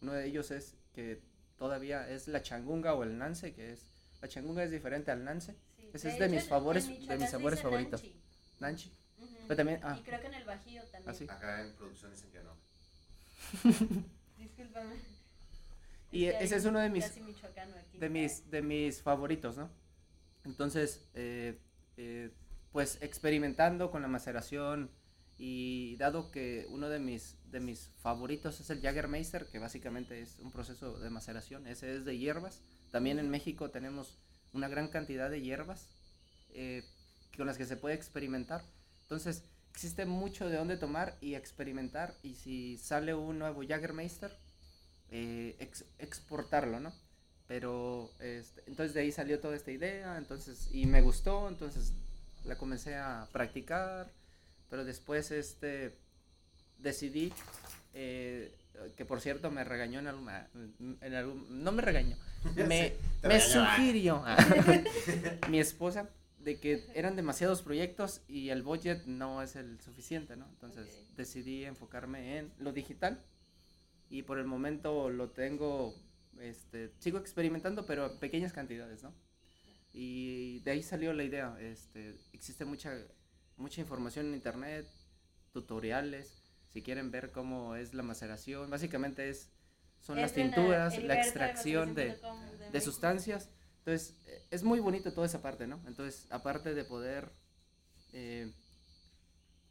Uno de ellos es que todavía es la changunga o el nance, que es la changunga es diferente al nance, Sí. ese es de hecho, mis favores- de mis sabores favoritos. nanchi. nanchi. Ujú. Pero también, ah, Y creo que en el Bajío también. ¿Ah, sí? Acá en producción dicen que no. (laughs) Discúlpame. Y que ese es uno de mis, aquí. de mis, de mis favoritos, ¿no? Entonces, eh, eh, pues experimentando con la maceración y dado que uno de mis, de mis favoritos es el Jagermeister, que básicamente es un proceso de maceración, ese es de hierbas. También en México tenemos una gran cantidad de hierbas eh, con las que se puede experimentar. Entonces, existe mucho de dónde tomar y experimentar y si sale un nuevo Jagermeister, eh, ex- exportarlo, ¿no? Pero este, entonces de ahí salió toda esta idea, entonces y me gustó, entonces la comencé a practicar, pero después este decidí eh, que por cierto me regañó en algún, en algún no me regañó, (laughs) me, me ah. sugirió (laughs) (laughs) mi esposa de que eran demasiados proyectos y el budget no es el suficiente, ¿no? Entonces Ok. decidí enfocarme en lo digital y por el momento lo tengo, este, sigo experimentando, pero en pequeñas cantidades, ¿no? Y de ahí salió la idea, este, existe mucha, mucha información en internet, tutoriales, si quieren ver cómo es la maceración, básicamente es, son las Entren a tinturas, la heriberto extracción de, maceración.com de México. sustancias. Entonces, eh, es muy bonito toda esa parte, ¿no? Entonces, aparte de poder eh,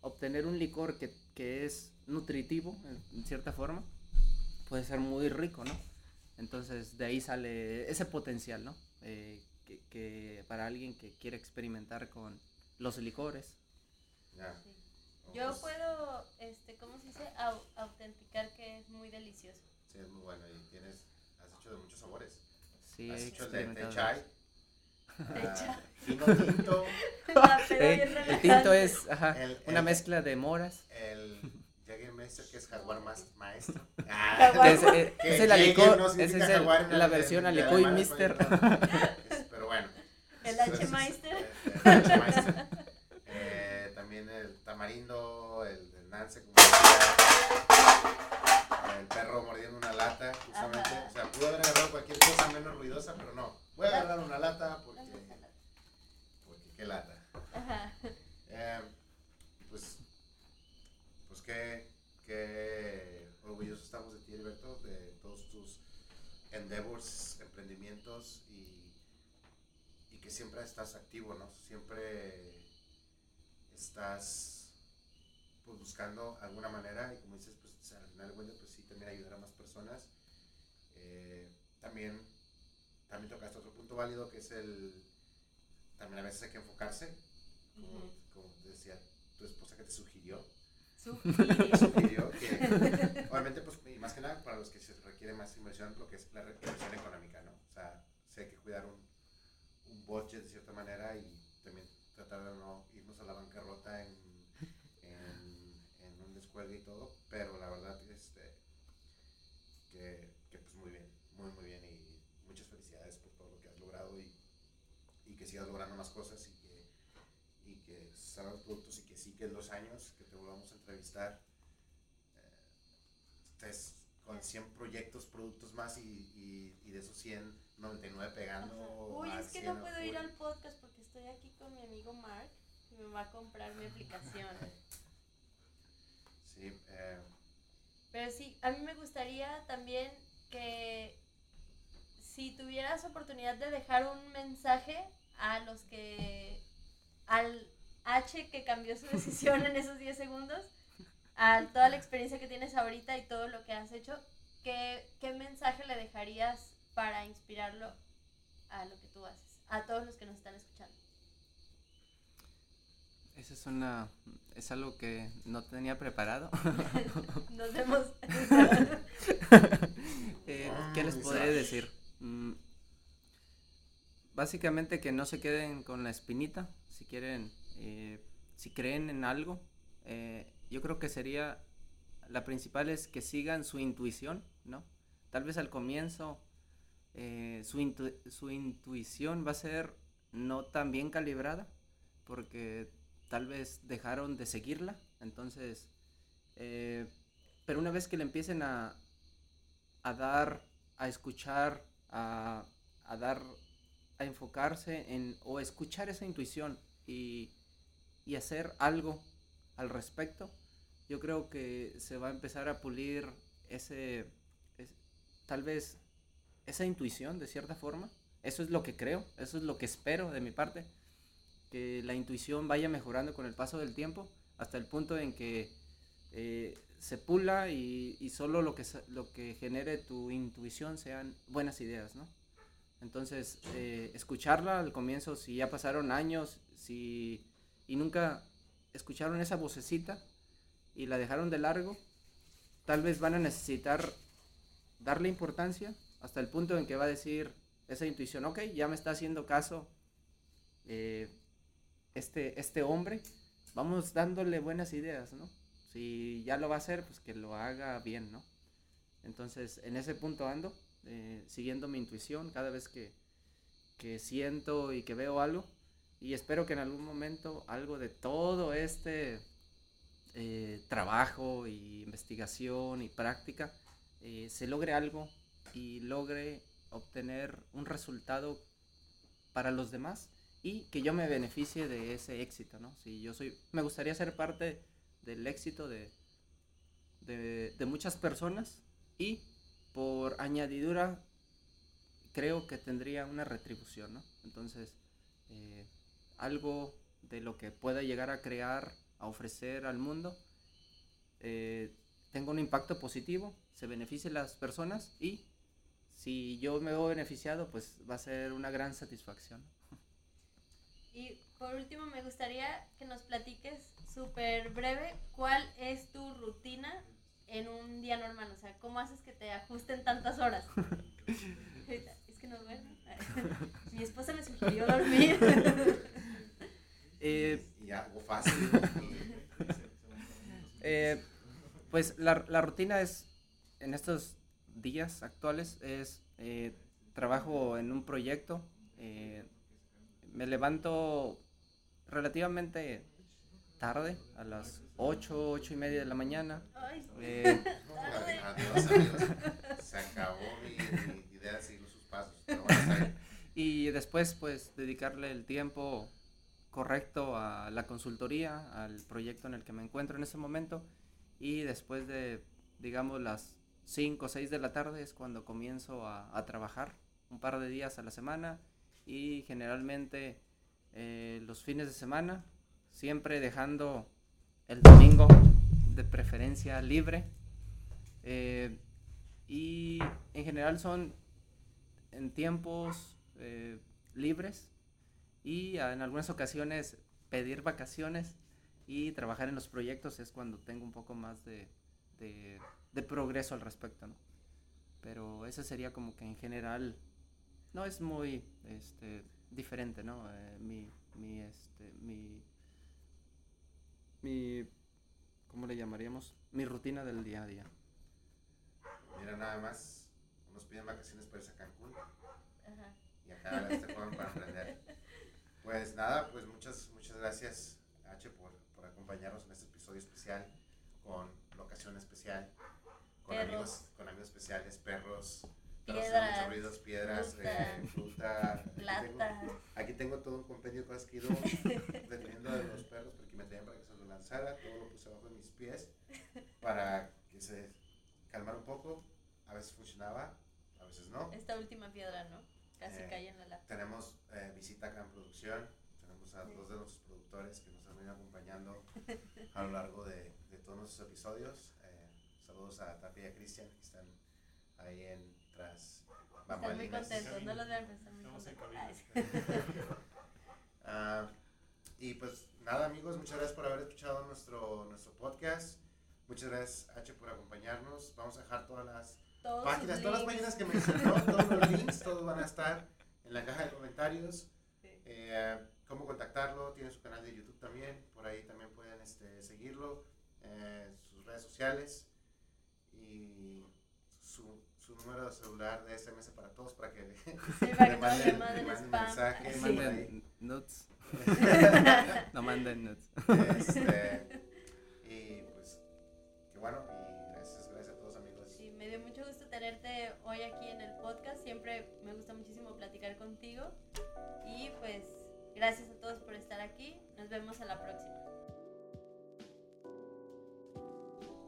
obtener un licor que, que es nutritivo, en, en cierta forma, puede ser muy rico, ¿no? Entonces, de ahí sale ese potencial, ¿no? Eh, que, que para alguien que quiere experimentar con los licores. Ya. Yo pues, puedo, este, ¿cómo se dice? Au- autenticar que es muy delicioso. Sí, es muy bueno y tienes, has hecho de muchos sabores. Sí, has he hecho el de té chai, (laughs) ah, tinto, (laughs) La Eh, bien el tinto es ajá, El- una el- mezcla de moras. el (laughs) Jägermeister que es jaguar más maestro. Ah, Es, que es el alicó, no es el- la ale- versión en alicuy alemán, mister. es- Pero bueno. El H-Meister. El H-Meister. Tamarindo, el, el nance, como decía, el perro mordiendo una lata, justamente. Ajá. O sea, pudo haber agarrado cualquier cosa menos ruidosa, pero no. Voy a agarrar una lata porque, porque qué lata. Ajá. Eh, pues, pues qué, qué orgullosos estamos de ti, Alberto, de todos tus endeavors, emprendimientos y, y que siempre estás activo, ¿no? Siempre estás pues, buscando alguna manera y como dices, pues al final cuentas, pues sí, también ayudar a más personas. Eh, también, también tocaste otro punto válido que es el, también a veces hay que enfocarse, como, Ujú. como decía tu esposa que te sugirió, Sugirió. (laughs) sugirió que (laughs) obviamente pues y más que nada para los que se requiere más inversión lo que es la inversión económica no o sea sí hay que cuidar un, un budget de cierta manera y también tratar de no irnos a la bancarrota en, y todo pero la verdad este que, que pues muy bien muy muy bien y muchas felicidades por todo lo que has logrado y, y que sigas logrando más cosas y que y que salgan los productos y que sí que en dos años que te volvamos a entrevistar eh, estés con 100 proyectos, productos más y, y, y de esos 100, 99 pegando. Uy, al es que 100 no puedo ir al podcast porque estoy aquí con mi amigo Mark y me va a comprar mi aplicación. (laughs) Eh, Pero sí, a mí me gustaría también que si tuvieras oportunidad de dejar un mensaje a los que, al H que cambió su decisión en esos 10 segundos, a toda la experiencia que tienes ahorita y todo lo que has hecho, ¿qué, qué mensaje le dejarías para inspirarlo a lo que tú haces? A todos los que nos están escuchando. Esa es una, es algo que no tenía preparado. (laughs) Nos vemos. (laughs) Eh, ¿Qué les podría sabes. decir? Mm, básicamente que no se queden con la espinita, si quieren, eh, si creen en algo, eh, yo creo que sería, la principal es que sigan su intuición, ¿no? Tal vez al comienzo eh, su, intu- su intuición va a ser no tan bien calibrada, porque tal vez dejaron de seguirla, entonces, eh, pero una vez que le empiecen a, a dar, a escuchar, a, a dar, a enfocarse en, o escuchar esa intuición y, y hacer algo al respecto, yo creo que se va a empezar a pulir ese, es- tal vez esa intuición de cierta forma. Eso es lo que creo, eso es lo que espero de mi parte, que la intuición vaya mejorando con el paso del tiempo hasta el punto en que eh, se pula y, y solo lo que, lo que genere tu intuición sean buenas ideas, ¿no? Entonces, eh, escucharla al comienzo, si ya pasaron años, si y nunca escucharon esa vocecita y la dejaron de largo, tal vez van a necesitar darle importancia hasta el punto en que va a decir esa intuición, ok, ya me está haciendo caso eh, este, este hombre, vamos dándole buenas ideas, ¿no? Si ya lo va a hacer, pues que lo haga bien, ¿no? Entonces, en ese punto ando, eh, siguiendo mi intuición cada vez que, que siento y que veo algo. Y espero que en algún momento algo de todo este eh, trabajo y investigación y práctica eh, se logre algo y logre obtener un resultado para los demás y que yo me beneficie de ese éxito, ¿no? Si yo soy, me gustaría ser parte del éxito de, de, muchas personas y por añadidura creo que tendría una retribución, ¿no? Entonces, eh, algo de lo que pueda llegar a crear, a ofrecer al mundo, eh, tenga un impacto positivo, se beneficie las personas y si yo me veo beneficiado, pues va a ser una gran satisfacción. Y por último, me gustaría que nos platiques súper breve cuál es tu rutina en un día normal. O sea, ¿cómo haces que te ajusten tantas horas? (laughs) es que no duermo. (laughs) Mi esposa me sugirió dormir. (laughs) Eh, y algo fácil. Eh, pues la, la rutina es, en estos días actuales, es eh, trabajo en un proyecto. Me levanto relativamente tarde, a las 8, 8 y media de la mañana. Ay, eh, (laughs) adiós, adiós. Se acabó mi, mi idea de seguir sus pasos. (laughs) Y después, pues, dedicarle el tiempo correcto a la consultoría, al proyecto en el que me encuentro en ese momento. Y después de, digamos, las 5 o 6 de la tarde es cuando comienzo a, a trabajar un par de días a la semana. Y generalmente eh, los fines de semana, siempre dejando el domingo de preferencia libre. Eh, y en general son en tiempos eh, libres y en algunas ocasiones pedir vacaciones y trabajar en los proyectos es cuando tengo un poco más de, de, progreso al respecto, ¿no? Pero ese sería como que en general no es muy este, diferente, ¿no? Eh, mi, mi, este, mi, mi, ¿cómo le llamaríamos? Mi rutina del día a día. Mira, nada más, nos piden vacaciones para irse a Cancún. Y acá este joven para aprender. Pues nada, pues muchas, muchas gracias, H, por, por acompañarnos en este episodio especial con locación especial, con, amigos, con amigos especiales, perros, piedras, piedras, fruta, eh, plata. Aquí tengo, todo un compendio de cosas que he ido (laughs) deteniendo de los perros porque me tenían para que se lo lanzara, todo lo puse abajo de mis pies para que se calmara un poco. A veces funcionaba, a veces no. Esta última piedra, ¿no? Casi eh, cae en la lata. Tenemos eh, visita acá en producción. Tenemos a dos de nuestros productores que nos han venido acompañando a lo largo de, de todos nuestros episodios. Eh, saludos a Tapia y a Cristian que están ahí en tras Están muy contentos, no los vean, están muy contentos. uh, y pues nada amigos, muchas gracias por haber escuchado nuestro, nuestro podcast. Muchas gracias H por acompañarnos. Vamos a dejar todas las páginas, todas las páginas que mencionó, (laughs) todos los links, todos van a estar en la caja de comentarios. Eh, cómo contactarlo, tiene su canal de YouTube también, por ahí también pueden este, seguirlo, eh, sus redes sociales y su, número de celular de SMS para todos para que le, (laughs) le manden, manden, mensaje. Sí. Manden nuts. (laughs) no manden nuts. Este, y pues, qué bueno. Me dio mucho gusto tenerte hoy aquí en el podcast. Siempre me gusta muchísimo platicar contigo. Y pues gracias a todos por estar aquí. Nos vemos a la próxima.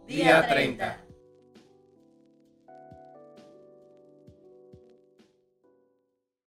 Día 30.